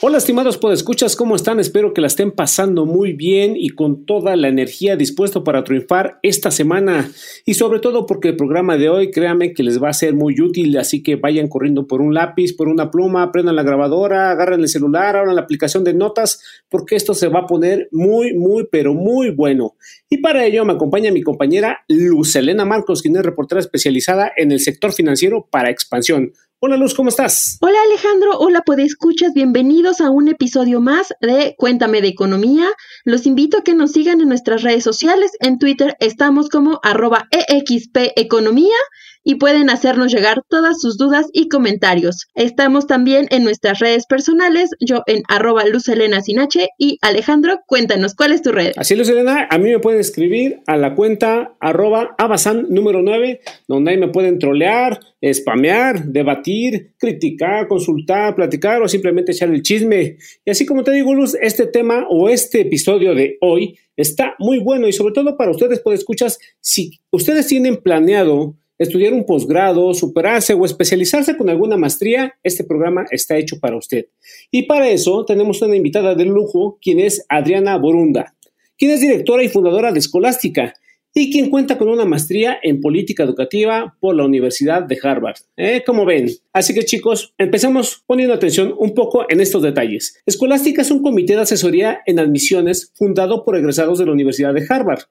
Hola estimados podescuchas, ¿cómo están? Espero que la estén pasando muy bien y con toda la energía dispuesto para triunfar esta semana y sobre todo porque el programa de hoy, créanme que les va a ser muy útil, así que vayan corriendo por un lápiz, por una pluma, prendan la grabadora, agarren el celular, abran la aplicación de notas porque esto se va a poner muy, muy, pero muy bueno. Y para ello me acompaña mi compañera Luz Elena Marcos, quien es reportera especializada en el sector financiero para expansión. Hola Luz, ¿cómo estás? Hola Alejandro, hola escuchas, bienvenidos a un episodio más de Cuéntame de Economía. Los invito a que nos sigan en nuestras redes sociales. En Twitter estamos como arroba EXP Economía y pueden hacernos llegar todas sus dudas y comentarios. Estamos también en nuestras redes personales, yo en arroba Sinache y Alejandro, cuéntanos, ¿cuál es tu red? Así Lucelena, a mí me pueden escribir a la cuenta arroba número 9, donde ahí me pueden trolear, spamear, debatir, criticar, consultar, platicar o simplemente echar el chisme. Y así como te digo, Luz, este tema o este episodio de hoy está muy bueno y sobre todo para ustedes, pues escuchas, si ustedes tienen planeado estudiar un posgrado, superarse o especializarse con alguna maestría, este programa está hecho para usted. Y para eso tenemos una invitada de lujo, quien es Adriana Borunda, quien es directora y fundadora de Escolástica y quien cuenta con una maestría en política educativa por la Universidad de Harvard. ¿Eh? Como ven. Así que chicos, empecemos poniendo atención un poco en estos detalles. Escolástica es un comité de asesoría en admisiones fundado por egresados de la Universidad de Harvard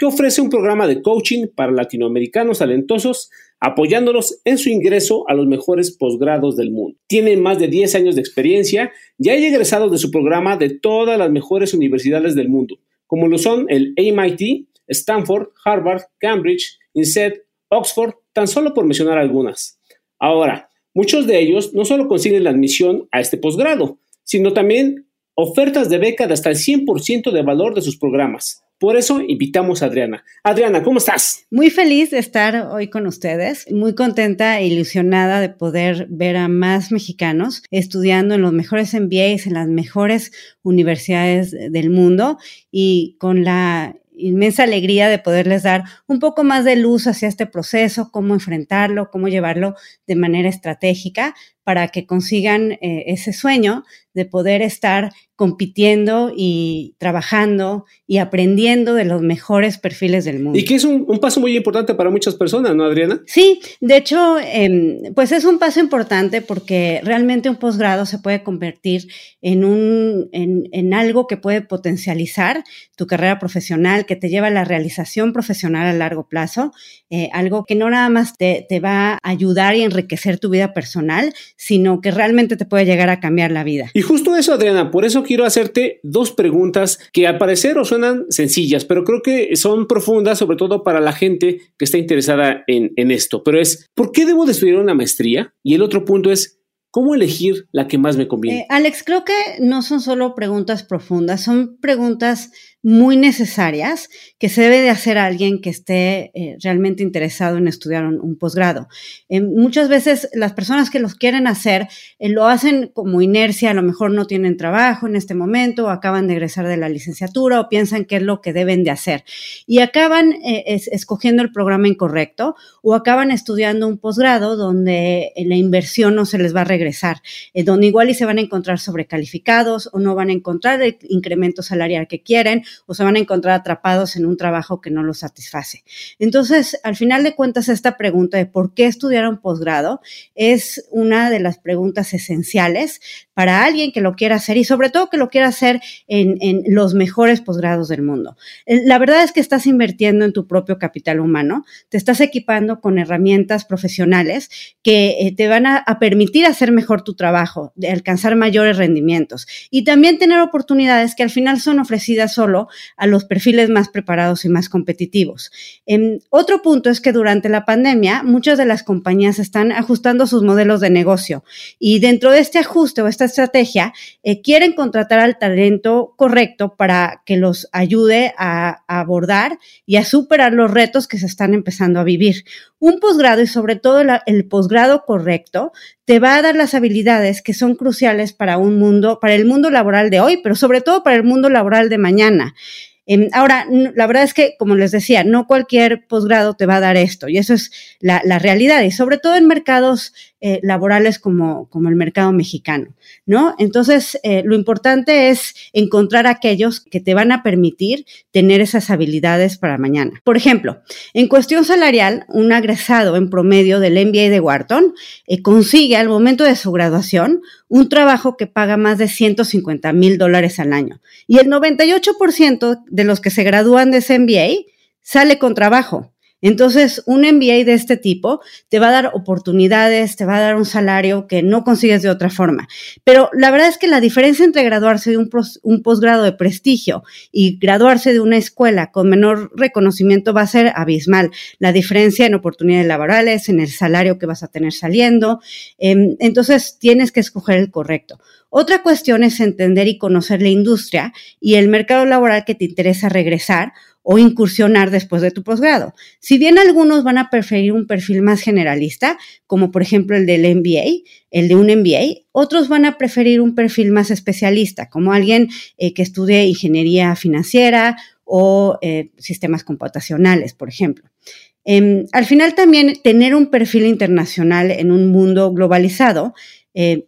que ofrece un programa de coaching para latinoamericanos talentosos, apoyándolos en su ingreso a los mejores posgrados del mundo. Tiene más de 10 años de experiencia y hay egresados de su programa de todas las mejores universidades del mundo, como lo son el MIT, Stanford, Harvard, Cambridge, INSEAD, Oxford, tan solo por mencionar algunas. Ahora, muchos de ellos no solo consiguen la admisión a este posgrado, sino también ofertas de beca de hasta el 100% de valor de sus programas. Por eso invitamos a Adriana. Adriana, ¿cómo estás? Muy feliz de estar hoy con ustedes, muy contenta e ilusionada de poder ver a más mexicanos estudiando en los mejores MBAs, en las mejores universidades del mundo y con la inmensa alegría de poderles dar un poco más de luz hacia este proceso, cómo enfrentarlo, cómo llevarlo de manera estratégica para que consigan eh, ese sueño de poder estar compitiendo y trabajando y aprendiendo de los mejores perfiles del mundo. Y que es un, paso muy importante para muchas personas, ¿no, Adriana? Sí, de hecho, em, pues es un paso importante porque realmente un posgrado se puede convertir en, un, en, algo que puede potencializar tu carrera profesional, que te lleva a la realización profesional a largo plazo, eh, algo que no nada más te, te va a ayudar y enriquecer tu vida personal, sino que realmente te puede llegar a cambiar la vida. Y justo eso, Adriana, por eso quiero hacerte dos preguntas que al parecer os suenan sencillas, pero creo que son profundas, sobre todo para la gente que está interesada en, en esto. Pero es, ¿por qué debo de estudiar una maestría? Y el otro punto es, ¿Cómo elegir la que más me conviene? Eh, Alex, creo que no son solo preguntas profundas, son preguntas muy necesarias que se debe de hacer alguien que esté eh, realmente interesado en estudiar un, posgrado. Eh, muchas veces las personas que los quieren hacer eh, lo hacen como inercia, a lo mejor no tienen trabajo en este momento, o acaban de egresar de la licenciatura o piensan que es lo que deben de hacer. Y acaban escogiendo el programa incorrecto o acaban estudiando un posgrado donde la inversión no se les va a regresar, donde igual y se van a encontrar sobrecalificados o no van a encontrar el incremento salarial que quieren o se van a encontrar atrapados en un trabajo que no los satisface. Entonces, al final de cuentas, esta pregunta de por qué estudiar un posgrado es una de las preguntas esenciales para alguien que lo quiera hacer y sobre todo que lo quiera hacer en, los mejores posgrados del mundo. La verdad es que estás invirtiendo en tu propio capital humano, te estás equipando con herramientas profesionales que eh, te van a, permitir hacer mejor tu trabajo, de alcanzar mayores rendimientos y también tener oportunidades que al final son ofrecidas solo a los perfiles más preparados y más competitivos. Em, otro punto es que durante la pandemia muchas de las compañías están ajustando sus modelos de negocio y dentro de este ajuste o esta estrategia, eh, quieren contratar al talento correcto para que los ayude a, abordar y a superar los retos que se están empezando a vivir. Un posgrado y sobre todo el posgrado correcto te va a dar las habilidades que son cruciales para un mundo, para el mundo laboral de hoy, pero sobre todo para el mundo laboral de mañana. Em, ahora, la verdad es que, como les decía, no cualquier posgrado te va a dar esto y eso es la, realidad y sobre todo en mercados eh, laborales como, el mercado mexicano, ¿no? Entonces, eh, lo importante es encontrar aquellos que te van a permitir tener esas habilidades para mañana. Por ejemplo, en cuestión salarial, un agresado en promedio del MBA de Wharton eh, consigue al momento de su graduación un trabajo que paga más de 150 mil dólares al año. Y el 98% de los que se gradúan de ese MBA sale con trabajo. Entonces, un MBA de este tipo te va a dar oportunidades, te va a dar un salario que no consigues de otra forma. Pero la verdad es que la diferencia entre graduarse de un, posgrado de prestigio y graduarse de una escuela con menor reconocimiento va a ser abismal. La diferencia en oportunidades laborales, en el salario que vas a tener saliendo. Em, entonces, tienes que escoger el correcto. Otra cuestión es entender y conocer la industria y el mercado laboral que te interesa regresar o incursionar después de tu posgrado. Si bien algunos van a preferir un perfil más generalista, como por ejemplo el del MBA, el de un MBA, otros van a preferir un perfil más especialista, como alguien eh, que estudie ingeniería financiera o eh, sistemas computacionales, por ejemplo. Em, al final también tener un perfil internacional en un mundo globalizado eh,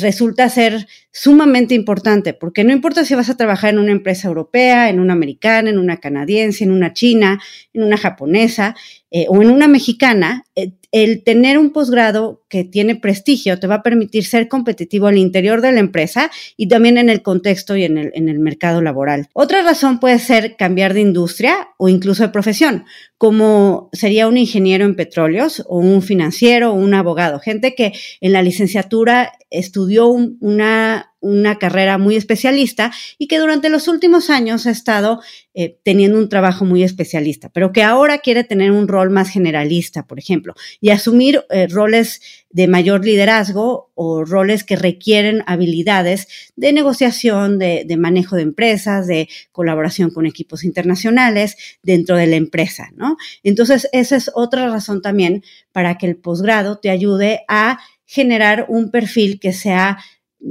resulta ser sumamente importante, porque no importa si vas a trabajar en una empresa europea, en una americana, en una canadiense, en una china, en una japonesa eh, o en una mexicana, eh, el tener un posgrado que tiene prestigio te va a permitir ser competitivo al interior de la empresa y también en el contexto y en el, en el mercado laboral. Otra razón puede ser cambiar de industria o incluso de profesión, como sería un ingeniero en petróleos o un financiero o un abogado, gente que en la licenciatura estudió una, una, carrera muy especialista y que durante los últimos años ha estado eh, teniendo un trabajo muy especialista, pero que ahora quiere tener un rol más generalista, por ejemplo, y asumir eh, roles de mayor liderazgo o roles que requieren habilidades de negociación, de, de, manejo de empresas, de colaboración con equipos internacionales dentro de la empresa, ¿no? Entonces, esa es otra razón también para que el posgrado te ayude a generar un perfil que sea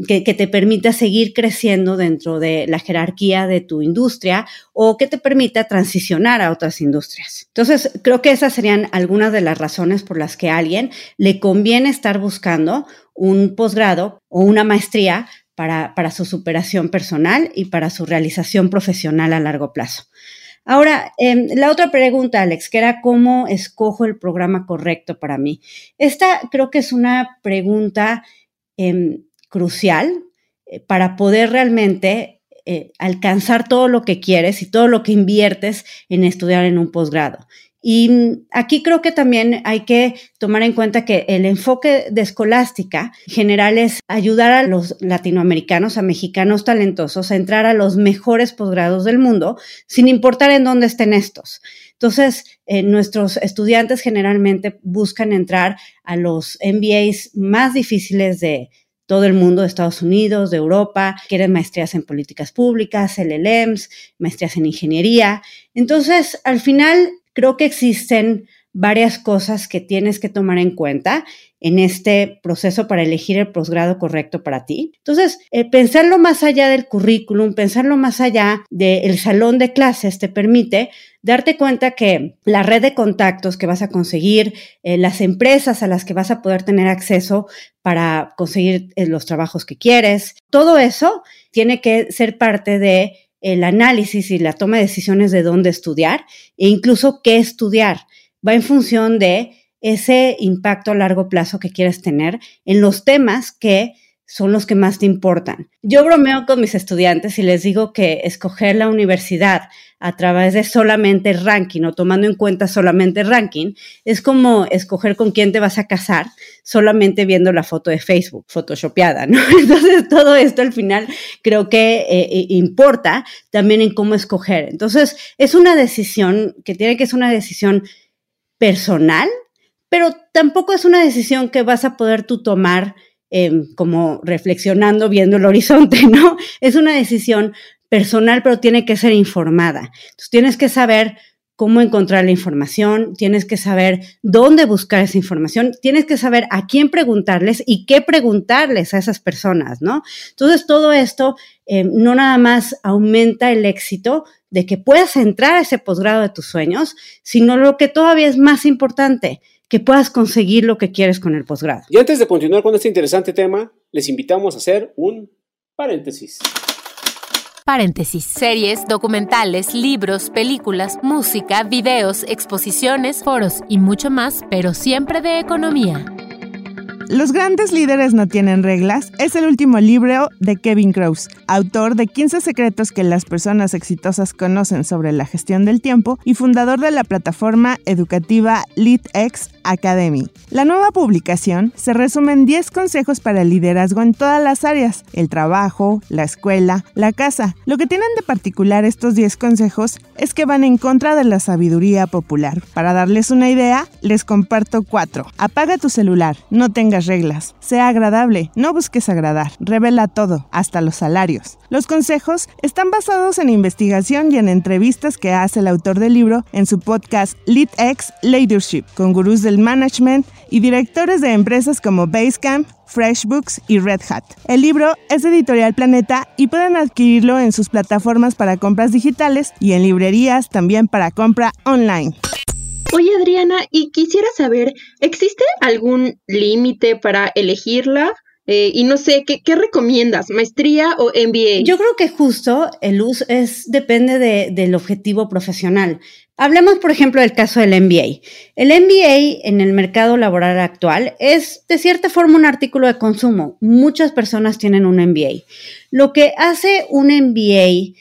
que, te permita seguir creciendo dentro de la jerarquía de tu industria o que te permita transicionar a otras industrias. Entonces, creo que esas serían algunas de las razones por las que a alguien le conviene estar buscando un posgrado o una maestría para, para su superación personal y para su realización profesional a largo plazo. Ahora, em, la otra pregunta, Alex, que era cómo escojo el programa correcto para mí. Esta creo que es una pregunta em, crucial eh, para poder realmente eh, alcanzar todo lo que quieres y todo lo que inviertes en estudiar en un posgrado. Y mm, aquí creo que también hay que tomar en cuenta que el enfoque de escolástica general es ayudar a los latinoamericanos, a mexicanos talentosos, a entrar a los mejores posgrados del mundo, sin importar en dónde estén estos. Entonces, eh, nuestros estudiantes generalmente buscan entrar a los MBAs más difíciles de, todo el mundo de Estados Unidos, de Europa, quieren maestrías en políticas públicas, LLMs, maestrías en ingeniería. Entonces, al final, creo que existen varias cosas que tienes que tomar en cuenta en este proceso para elegir el posgrado correcto para ti. Entonces, eh, pensarlo más allá del currículum, pensarlo más allá del salón de clases te permite darte cuenta que la red de contactos que vas a conseguir, eh, las empresas a las que vas a poder tener acceso para conseguir eh, los trabajos que quieres, todo eso tiene que ser parte de el análisis y la toma de decisiones de dónde estudiar e incluso qué estudiar. Va en función de ese impacto a largo plazo que quieres tener en los temas que son los que más te importan. Yo bromeo con mis estudiantes y les digo que escoger la universidad a través de solamente ranking o tomando en cuenta solamente ranking es como escoger con quién te vas a casar solamente viendo la foto de Facebook, photoshopeada, ¿no? Entonces todo esto al final creo que eh, eh, importa también en cómo escoger. Entonces es una decisión que tiene que ser una decisión personal pero tampoco es una decisión que vas a poder tú tomar em, como reflexionando, viendo el horizonte, ¿no? Es una decisión personal, pero tiene que ser informada. Entonces tienes que saber cómo encontrar la información, tienes que saber dónde buscar esa información, tienes que saber a quién preguntarles y qué preguntarles a esas personas, ¿no? Entonces, todo esto eh, no nada más aumenta el éxito de que puedas entrar a ese posgrado de tus sueños, sino lo que todavía es más importante, que puedas conseguir lo que quieres con el posgrado. Y antes de continuar con este interesante tema, les invitamos a hacer un paréntesis. Paréntesis. Series, documentales, libros, películas, música, videos, exposiciones, foros y mucho más, pero siempre de economía. Los grandes líderes no tienen reglas es el último libro de Kevin Krause, autor de 15 secretos que las personas exitosas conocen sobre la gestión del tiempo y fundador de la plataforma educativa LeadX Academy. La nueva publicación se resume en 10 consejos para el liderazgo en todas las áreas, el trabajo, la escuela, la casa. Lo que tienen de particular estos 10 consejos es que van en contra de la sabiduría popular. Para darles una idea, les comparto 4. Apaga tu celular, no tengas reglas. Sea agradable, no busques agradar. Revela todo, hasta los salarios. Los consejos están basados en investigación y en entrevistas que hace el autor del libro en su podcast LeadX Leadership, con gurús del management y directores de empresas como Basecamp, FreshBooks y Red Hat. El libro es de Editorial Planeta y pueden adquirirlo en sus plataformas para compras digitales y en librerías también para compra online. Oye Adriana, y quisiera saber, ¿existe algún límite para elegirla? Eh, y no sé, ¿qué, ¿qué, recomiendas? ¿Maestría o MBA? Yo creo que justo el uso es, depende de, del objetivo profesional. Hablemos, por ejemplo, del caso del MBA. El MBA en el mercado laboral actual es, de cierta forma, un artículo de consumo. Muchas personas tienen un MBA. Lo que hace un MBA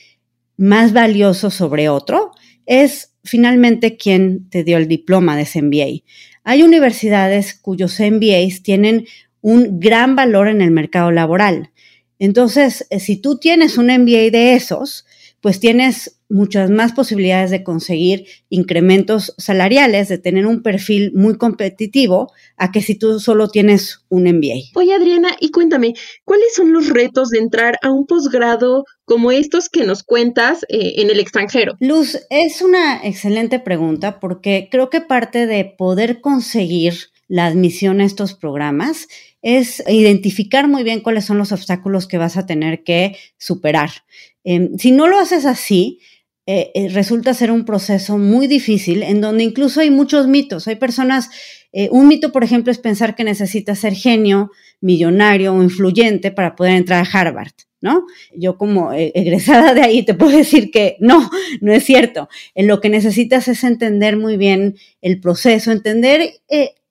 más valioso sobre otro es finalmente quién te dio el diploma de ese MBA. Hay universidades cuyos MBAs tienen un gran valor en el mercado laboral. Entonces, eh, si tú tienes un MBA de esos, pues tienes muchas más posibilidades de conseguir incrementos salariales, de tener un perfil muy competitivo, a que si tú solo tienes un MBA. Oye, Adriana, y cuéntame, ¿cuáles son los retos de entrar a un posgrado como estos que nos cuentas eh, en el extranjero? Luz, es una excelente pregunta porque creo que parte de poder conseguir la admisión a estos programas es identificar muy bien cuáles son los obstáculos que vas a tener que superar. Em, si no lo haces así, eh, eh, resulta ser un proceso muy difícil en donde incluso hay muchos mitos. Hay personas, eh, un mito, por ejemplo, es pensar que necesitas ser genio, millonario o influyente para poder entrar a Harvard. ¿No? Yo como egresada de ahí te puedo decir que no, no es cierto. Lo que necesitas es entender muy bien el proceso, entender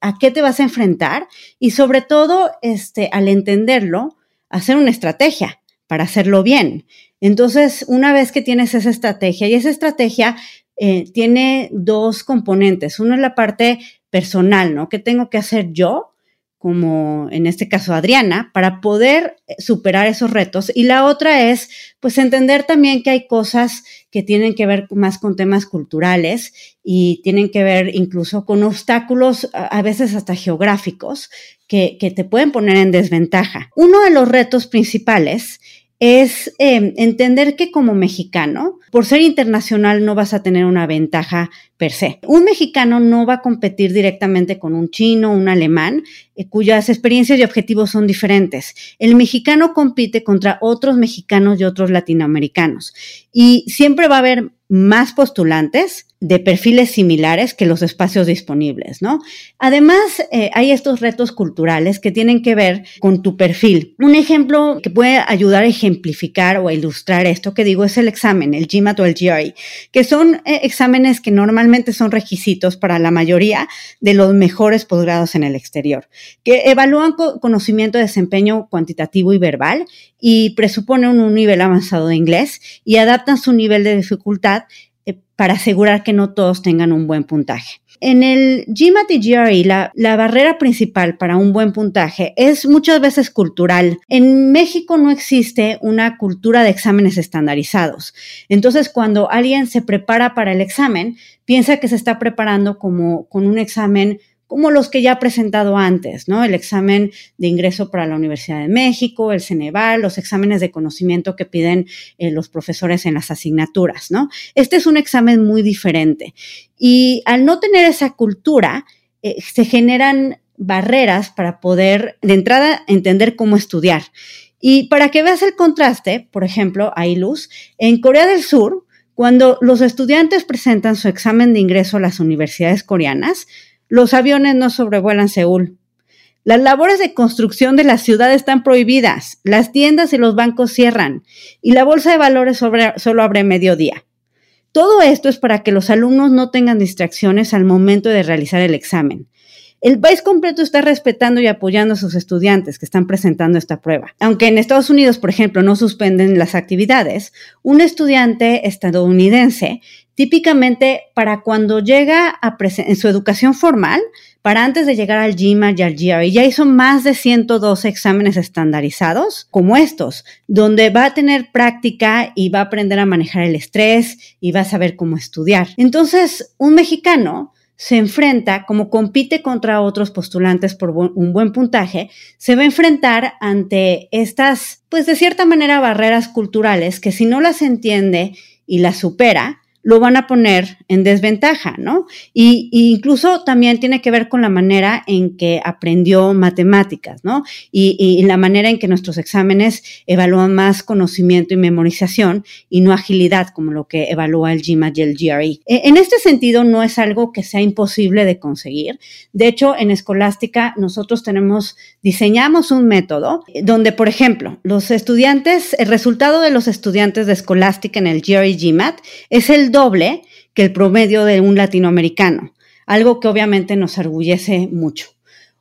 a qué te vas a enfrentar y sobre todo, este, al entenderlo, hacer una estrategia para hacerlo bien. Entonces, una vez que tienes esa estrategia, y esa estrategia eh, tiene dos componentes. Uno es la parte personal, ¿no? ¿Qué tengo que hacer yo? como en este caso Adriana, para poder eh, superar esos retos. Y la otra es, pues, entender también que hay cosas que tienen que ver más con temas culturales y tienen que ver incluso con obstáculos, a veces hasta geográficos, que, que te pueden poner en desventaja. Uno de los retos principales es em, entender que como mexicano, por ser internacional no vas a tener una ventaja per se. Un mexicano no va a competir directamente con un chino, un alemán, eh, cuyas experiencias y objetivos son diferentes. El mexicano compite contra otros mexicanos y otros latinoamericanos y siempre va a haber más postulantes de perfiles similares que los espacios disponibles, ¿no? Además, eh, hay estos retos culturales que tienen que ver con tu perfil. Un ejemplo que puede ayudar a ejemplificar o a ilustrar esto que digo es el examen, el GMAT o el GRE, que son eh, exámenes que normalmente son requisitos para la mayoría de los mejores posgrados en el exterior, que evalúan conocimiento de desempeño cuantitativo y verbal y presuponen un nivel avanzado de inglés y adaptan su nivel de dificultad eh, para asegurar que no todos tengan un buen puntaje. En el GMAT y GRE, la, la, barrera principal para un buen puntaje es muchas veces cultural. En México no existe una cultura de exámenes estandarizados. Entonces, cuando alguien se prepara para el examen, piensa que se está preparando como con un examen como los que ya he presentado antes, ¿no? El examen de ingreso para la Universidad de México, el Ceneval, los exámenes de conocimiento que piden eh, los profesores en las asignaturas, ¿no? Este es un examen muy diferente. Y al no tener esa cultura, eh, se generan barreras para poder, de entrada, entender cómo estudiar. Y para que veas el contraste, por ejemplo, hay luz, en Corea del Sur, cuando los estudiantes presentan su examen de ingreso a las universidades coreanas, los aviones no sobrevuelan Seúl. Las labores de construcción de la ciudad están prohibidas, las tiendas y los bancos cierran y la bolsa de valores solo abre mediodía. Todo esto es para que los alumnos no tengan distracciones al momento de realizar el examen. El país completo está respetando y apoyando a sus estudiantes que están presentando esta prueba. Aunque en Estados Unidos, por ejemplo, no suspenden las actividades, un estudiante estadounidense típicamente para cuando llega a en su educación formal, para antes de llegar al GMAT y al GRE, ya hizo más de 112 exámenes estandarizados como estos, donde va a tener práctica y va a aprender a manejar el estrés y va a saber cómo estudiar. Entonces, un mexicano se enfrenta, como compite contra otros postulantes por un buen puntaje, se va a enfrentar ante estas, pues de cierta manera, barreras culturales que si no las entiende y las supera, lo van a poner en desventaja, ¿no? Y, incluso también tiene que ver con la manera en que aprendió matemáticas, ¿no? Y, la manera en que nuestros exámenes evalúan más conocimiento y memorización y no agilidad como lo que evalúa el GMAT y el GRE. E, en este sentido, no es algo que sea imposible de conseguir. De hecho, en Escolástica nosotros tenemos, diseñamos un método donde, por ejemplo, los estudiantes, el resultado de los estudiantes de Escolástica en el GRE GMAT es el doble que el promedio de un latinoamericano, algo que obviamente nos orgullece mucho.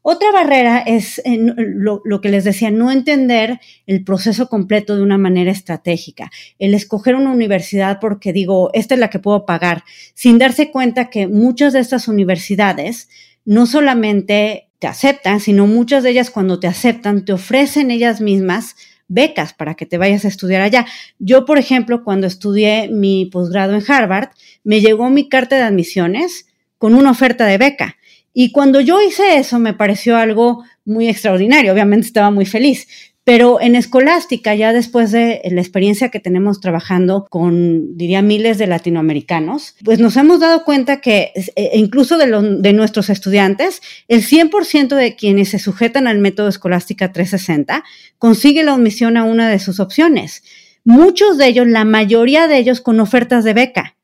Otra barrera es eh, lo, que les decía, no entender el proceso completo de una manera estratégica, el escoger una universidad porque digo, esta es la que puedo pagar, sin darse cuenta que muchas de estas universidades no solamente te aceptan, sino muchas de ellas cuando te aceptan te ofrecen ellas mismas becas para que te vayas a estudiar allá. Yo, por ejemplo, cuando estudié mi posgrado en Harvard, me llegó mi carta de admisiones con una oferta de beca. Y cuando yo hice eso, me pareció algo muy extraordinario. Obviamente estaba muy feliz. Pero en escolástica, ya después de la experiencia que tenemos trabajando con, diría, miles de latinoamericanos, pues nos hemos dado cuenta que e incluso de, de nuestros estudiantes, el 100% de quienes se sujetan al método escolástica 360 consigue la admisión a una de sus opciones. Muchos de ellos, la mayoría de ellos con ofertas de beca.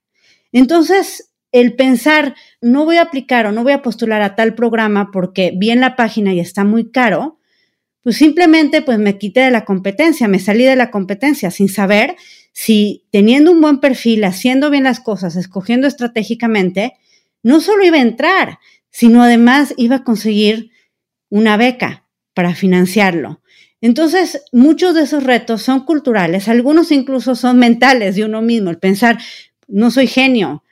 Entonces, el pensar, no voy a aplicar o no voy a postular a tal programa porque vi en la página y está muy caro, pues simplemente pues me quité de la competencia, me salí de la competencia sin saber si teniendo un buen perfil, haciendo bien las cosas, escogiendo estratégicamente, no solo iba a entrar, sino además iba a conseguir una beca para financiarlo. Entonces, muchos de esos retos son culturales, algunos incluso son mentales de uno mismo, el pensar, no soy genio,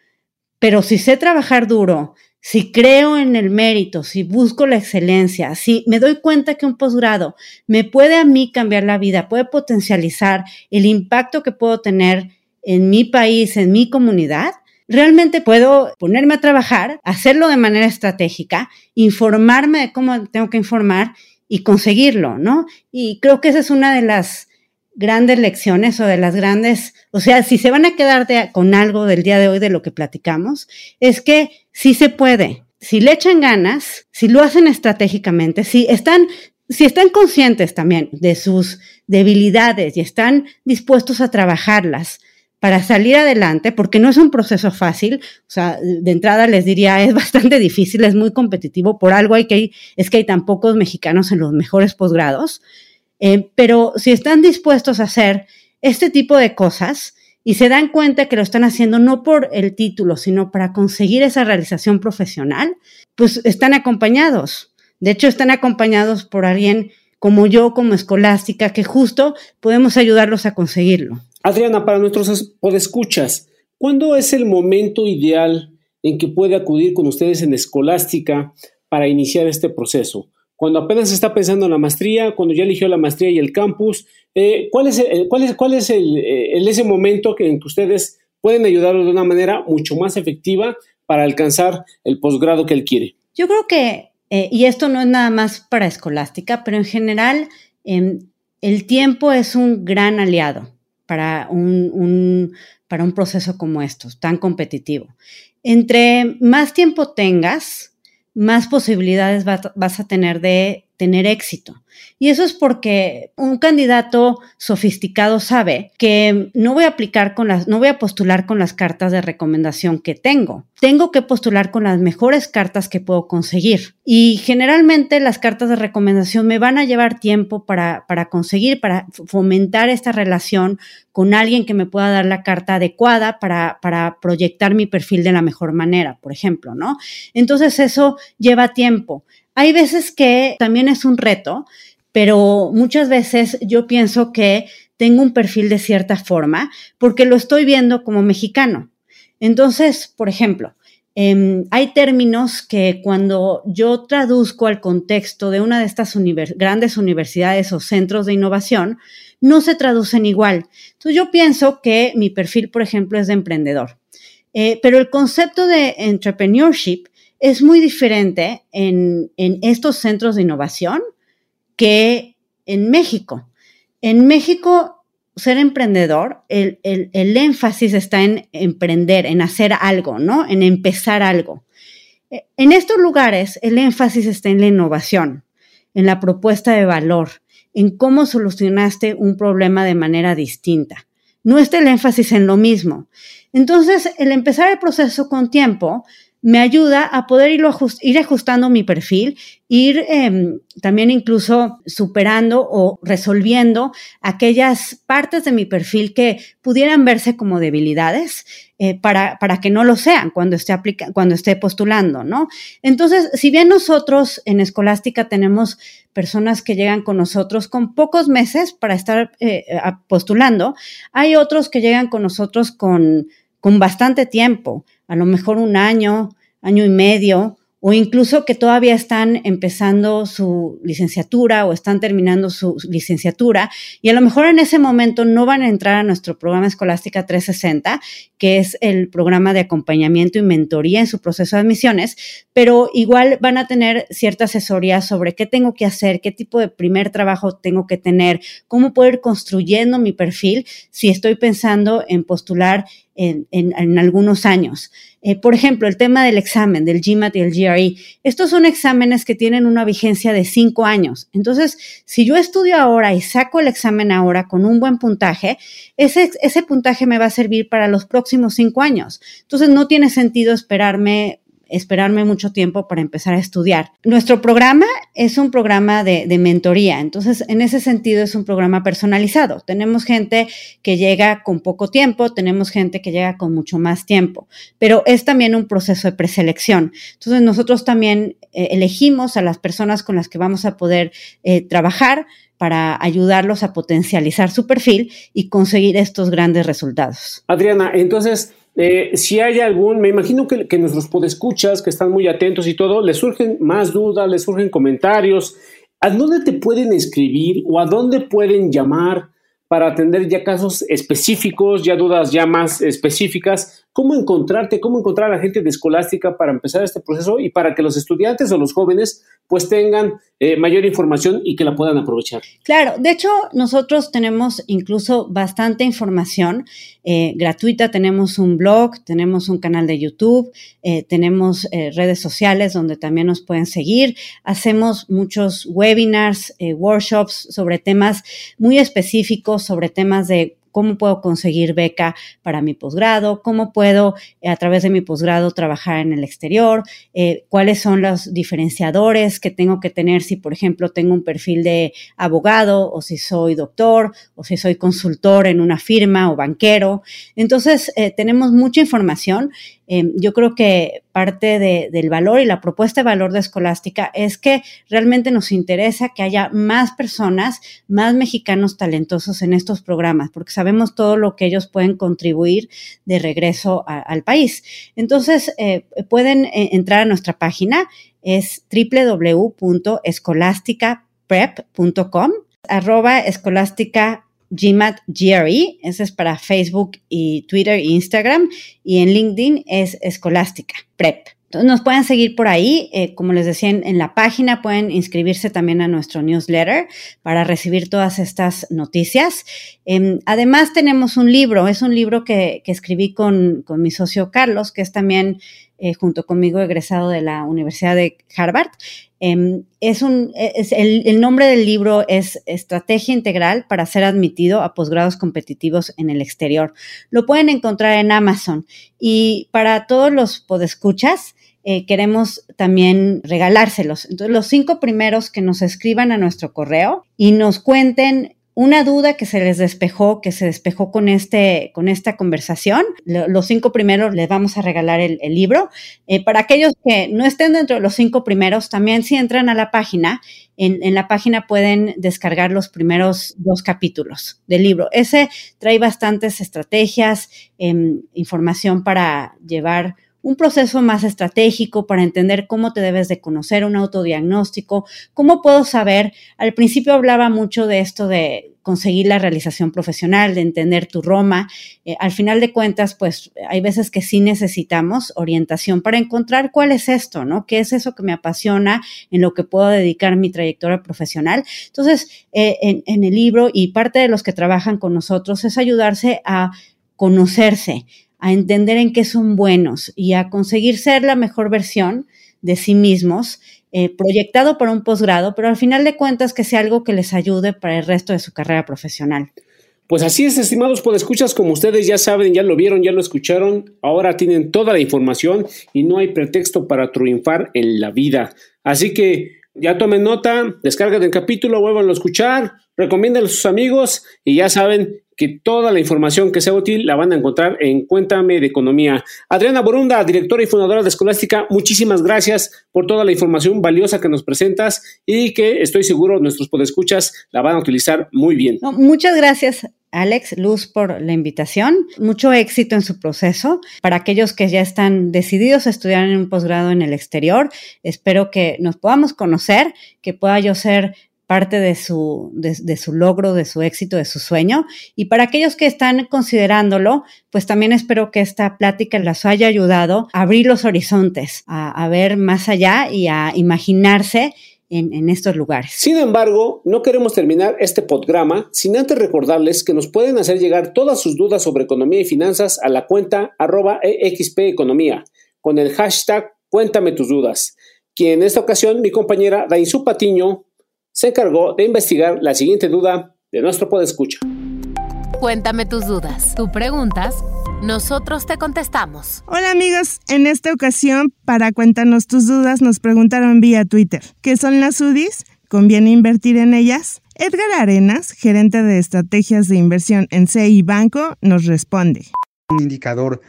pero si sé trabajar duro, si creo en el mérito, si busco la excelencia, si me doy cuenta que un posgrado me puede a mí cambiar la vida, puede potencializar el impacto que puedo tener en mi país, en mi comunidad, realmente puedo ponerme a trabajar, hacerlo de manera estratégica, informarme de cómo tengo que informar y conseguirlo, ¿no? Y creo que esa es una de las grandes lecciones o de las grandes, o sea, si se van a quedar con algo del día de hoy de lo que platicamos, es que sí se puede. Si le echan ganas, si lo hacen estratégicamente, si están, si están conscientes también de sus debilidades y están dispuestos a trabajarlas para salir adelante, porque no es un proceso fácil, o sea, de entrada les diría, es bastante difícil, es muy competitivo, por algo hay que, es que hay tan pocos mexicanos en los mejores posgrados, eh, pero si están dispuestos a hacer este tipo de cosas y se dan cuenta que lo están haciendo no por el título, sino para conseguir esa realización profesional, pues están acompañados. De hecho, están acompañados por alguien como yo, como escolástica, que justo podemos ayudarlos a conseguirlo. Adriana, para nuestros podescuchas, ¿cuándo es el momento ideal en que puede acudir con ustedes en escolástica para iniciar este proceso? Cuando apenas está pensando en la maestría, cuando ya eligió la maestría y el campus, eh, ¿cuál es, el, cuál es, cuál es el, ese momento en que ustedes pueden ayudarlo de una manera mucho más efectiva para alcanzar el posgrado que él quiere? Yo creo que eh, y esto no es nada más para escolástica, pero en general em, el tiempo es un gran aliado para un, para un proceso como estos, tan competitivo. Entre más tiempo tengas, más posibilidades vas a tener de tener éxito. Y eso es porque un candidato sofisticado sabe que no voy a aplicar con las, no voy a postular con las cartas de recomendación que tengo. Tengo que postular con las mejores cartas que puedo conseguir. Y generalmente las cartas de recomendación me van a llevar tiempo para, para conseguir, para fomentar esta relación con alguien que me pueda dar la carta adecuada para, para proyectar mi perfil de la mejor manera, por ejemplo, ¿no? Entonces eso lleva tiempo. Hay veces que también es un reto, pero muchas veces yo pienso que tengo un perfil de cierta forma porque lo estoy viendo como mexicano. Entonces, por ejemplo, em, hay términos que cuando yo traduzco al contexto de una de estas grandes universidades o centros de innovación, no se traducen igual. Entonces yo pienso que mi perfil, por ejemplo, es de emprendedor. Eh, pero el concepto de entrepreneurship es muy diferente en, estos centros de innovación que en México. En México, ser emprendedor, el, énfasis está en emprender, en hacer algo, ¿no? En empezar algo. E, en estos lugares, el énfasis está en la innovación, en la propuesta de valor, en cómo solucionaste un problema de manera distinta. No está el énfasis en lo mismo. Entonces, el empezar el proceso con tiempo me ayuda a poder ir ajustando mi perfil, ir em, también incluso superando o resolviendo aquellas partes de mi perfil que pudieran verse como debilidades eh, para, para, que no lo sean cuando esté, cuando esté postulando, ¿no? Entonces, si bien nosotros en Escolástica tenemos personas que llegan con nosotros con pocos meses para estar eh, postulando, hay otros que llegan con nosotros con, con bastante tiempo a lo mejor un año, año y medio, o incluso que todavía están empezando su licenciatura o están terminando su licenciatura y a lo mejor en ese momento no van a entrar a nuestro programa Escolástica 360, que es el programa de acompañamiento y mentoría en su proceso de admisiones, pero igual van a tener cierta asesoría sobre qué tengo que hacer, qué tipo de primer trabajo tengo que tener, cómo puedo ir construyendo mi perfil si estoy pensando en postular en, algunos años. Eh, por ejemplo, el tema del examen, del GMAT y el GRE. Estos son exámenes que tienen una vigencia de cinco años. Entonces, si yo estudio ahora y saco el examen ahora con un buen puntaje, ese, ese puntaje me va a servir para los próximos cinco años. Entonces, no tiene sentido esperarme esperarme mucho tiempo para empezar a estudiar. Nuestro programa es un programa de, mentoría, entonces en ese sentido es un programa personalizado. Tenemos gente que llega con poco tiempo, tenemos gente que llega con mucho más tiempo, pero es también un proceso de preselección. Entonces nosotros también eh, elegimos a las personas con las que vamos a poder eh, trabajar para ayudarlos a potencializar su perfil y conseguir estos grandes resultados. Adriana, entonces eh, si hay algún, me imagino que, que nuestros podescuchas que están muy atentos y todo, les surgen más dudas, les surgen comentarios. ¿A dónde te pueden escribir o a dónde pueden llamar para atender ya casos específicos, ya dudas ya más específicas? ¿Cómo encontrarte, cómo encontrar a la gente de Escolástica para empezar este proceso y para que los estudiantes o los jóvenes pues tengan eh, mayor información y que la puedan aprovechar. Claro, de hecho nosotros tenemos incluso bastante información eh, gratuita, tenemos un blog, tenemos un canal de YouTube, eh, tenemos redes sociales donde también nos pueden seguir, hacemos muchos webinars, workshops sobre temas muy específicos, sobre temas de cómo puedo conseguir beca para mi posgrado, cómo puedo eh, a través de mi posgrado trabajar en el exterior, eh, cuáles son los diferenciadores que tengo que tener si, por ejemplo, tengo un perfil de abogado o si soy doctor o si soy consultor en una firma o banquero. Entonces, eh, tenemos mucha información Em, yo creo que parte del valor y la propuesta de valor de Escolástica es que realmente nos interesa que haya más personas, más mexicanos talentosos en estos programas, porque sabemos todo lo que ellos pueden contribuir de regreso al país. Entonces, eh, pueden eh, entrar a nuestra página, es www.escolasticaprep.com, arroba escolástica GMAT GRE, ese es para Facebook y Twitter e Instagram, y en LinkedIn es Escolástica, PrEP. Entonces nos pueden seguir por ahí, eh, como les decía en, la página, pueden inscribirse también a nuestro newsletter para recibir todas estas noticias. Em, además tenemos un libro, es un libro que, escribí con, con, mi socio Carlos, que es también eh, junto conmigo egresado de la Universidad de Harvard. Em, es un, el, nombre del libro es Estrategia Integral para ser admitido a posgrados competitivos en el exterior. Lo pueden encontrar en Amazon. Y para todos los podescuchas, eh, queremos también regalárselos. Entonces, los cinco primeros que nos escriban a nuestro correo y nos cuenten una duda que se les despejó, que se despejó con, este, con esta conversación. Los cinco primeros les vamos a regalar el, libro. Eh, para aquellos que no estén dentro de los cinco primeros, también si entran a la página, en, la página pueden descargar los primeros dos capítulos del libro. Ese trae bastantes estrategias, em, información para llevar un proceso más estratégico para entender cómo te debes de conocer, un autodiagnóstico, cómo puedo saber, al principio hablaba mucho de esto de conseguir la realización profesional, de entender tu Roma. Eh, al final de cuentas, pues hay veces que sí necesitamos orientación para encontrar cuál es esto, ¿no? ¿Qué es eso que me apasiona, en lo que puedo dedicar mi trayectoria profesional? Entonces, eh, en, en el libro y parte de los que trabajan con nosotros es ayudarse a conocerse, a entender en qué son buenos y a conseguir ser la mejor versión de sí mismos, eh, proyectado para un posgrado, pero al final de cuentas que sea algo que les ayude para el resto de su carrera profesional. Pues así es, estimados escuchas como ustedes ya saben, ya lo vieron, ya lo escucharon, ahora tienen toda la información y no hay pretexto para triunfar en la vida. Así que ya tomen nota, descarguen el capítulo, vuelvan a escuchar, recomiéndenlo a sus amigos y ya saben que toda la información que sea útil la van a encontrar en Cuéntame de Economía. Adriana Borunda, directora y fundadora de Escolástica, muchísimas gracias por toda la información valiosa que nos presentas y que estoy seguro nuestros podescuchas la van a utilizar muy bien. muchas gracias. Alex, Luz, por la invitación. Mucho éxito en su proceso. Para aquellos que ya están decididos a estudiar en un posgrado en el exterior, espero que nos podamos conocer, que pueda yo ser parte de su, de, su logro, de su éxito, de su sueño. Y para aquellos que están considerándolo, pues también espero que esta plática les haya ayudado a abrir los horizontes, a, ver más allá y a imaginarse en, en, estos lugares. Sin embargo, no queremos terminar este programa sin antes recordarles que nos pueden hacer llegar todas sus dudas sobre economía y finanzas a la cuenta arroba expeconomía con el hashtag Cuéntame tus dudas. Quien en esta ocasión mi compañera Dainzú Patiño se encargó de investigar la siguiente duda de nuestro podescucha. Cuéntame tus dudas. Tú preguntas, nosotros te contestamos. Hola amigos, en esta ocasión, para cuéntanos tus dudas, nos preguntaron vía Twitter, ¿qué son las UDIs? ¿Conviene invertir en ellas? Edgar Arenas, gerente de estrategias de inversión en CI Banco, nos responde. Un indicador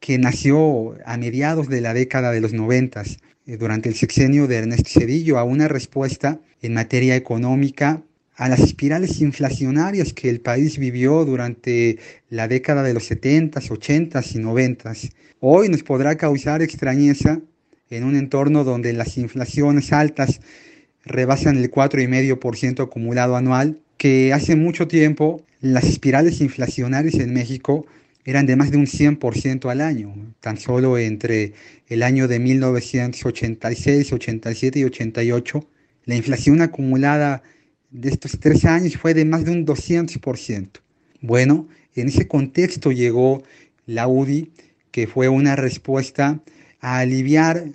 que nació a mediados de la década de los noventas eh, durante el sexenio de Ernesto Cedillo a una respuesta en materia económica a las espirales inflacionarias que el país vivió durante la década de los 70s, 80s y 90s. Hoy nos podrá causar extrañeza en un entorno donde las inflaciones altas rebasan el 4,5% acumulado anual, que hace mucho tiempo las espirales inflacionarias en México eran de más de un 100% al año, tan solo entre el año de 1986, 87 y 88, la inflación acumulada de estos tres años fue de más de un 200%. Bueno, en ese contexto llegó la UDI, que fue una respuesta a aliviar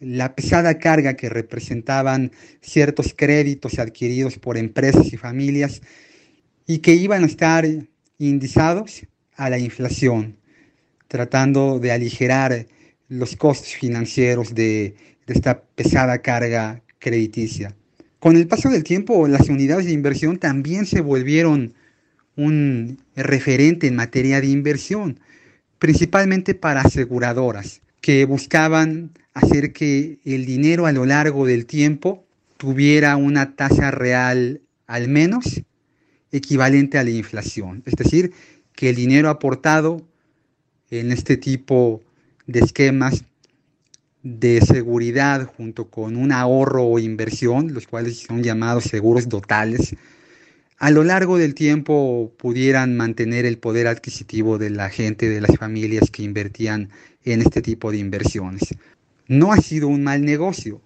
la pesada carga que representaban ciertos créditos adquiridos por empresas y familias y que iban a estar indizados a la inflación, tratando de aligerar los costos financieros de, esta pesada carga crediticia. Con el paso del tiempo, las unidades de inversión también se volvieron un referente en materia de inversión, principalmente para aseguradoras, que buscaban hacer que el dinero a lo largo del tiempo tuviera una tasa real al menos equivalente a la inflación, es decir, que el dinero aportado en este tipo de esquemas de seguridad junto con un ahorro o inversión, los cuales son llamados seguros totales, a lo largo del tiempo pudieran mantener el poder adquisitivo de la gente, de las familias que invertían en este tipo de inversiones. No ha sido un mal negocio.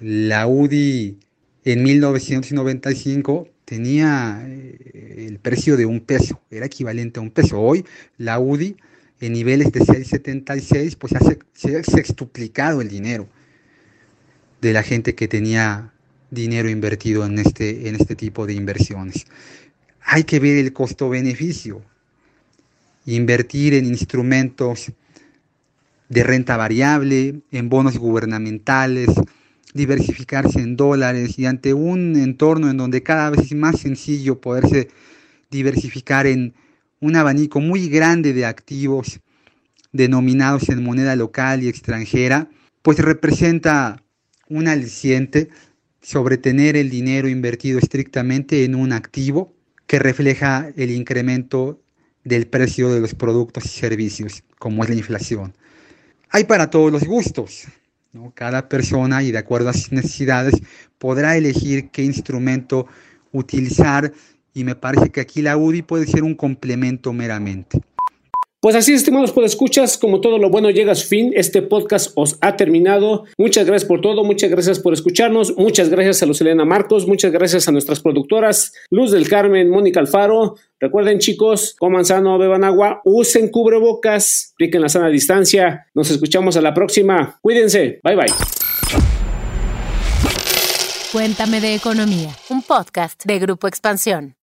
La UDI en 1995 tenía eh, el precio de un peso, era equivalente a un peso. Hoy la UDI en niveles de 6,76 pues se ha sextuplicado el dinero de la gente que tenía dinero invertido en este, en este tipo de inversiones. Hay que ver el costo-beneficio. Invertir en instrumentos de renta variable, en bonos gubernamentales, diversificarse en dólares y ante un entorno en donde cada vez es más sencillo poderse diversificar en un abanico muy grande de activos denominados en moneda local y extranjera, pues representa un aliciente sobre tener el dinero invertido estrictamente en un activo que refleja el incremento del precio de los productos y servicios, como es la inflación. Hay para todos los gustos. Cada persona y de acuerdo a sus necesidades podrá elegir qué instrumento utilizar y me parece que aquí la UDI puede ser un complemento meramente. Pues así, estimados escuchas, como todo lo bueno llega a su fin, este podcast os ha terminado. Muchas gracias por todo, muchas gracias por escucharnos, muchas gracias a los Elena Marcos, muchas gracias a nuestras productoras, Luz del Carmen, Mónica Alfaro. Recuerden chicos, coman sano, beban agua, usen cubrebocas, apliquen la sana distancia. Nos escuchamos a la próxima. Cuídense. Bye bye. Cuéntame de economía, un podcast de Grupo Expansión.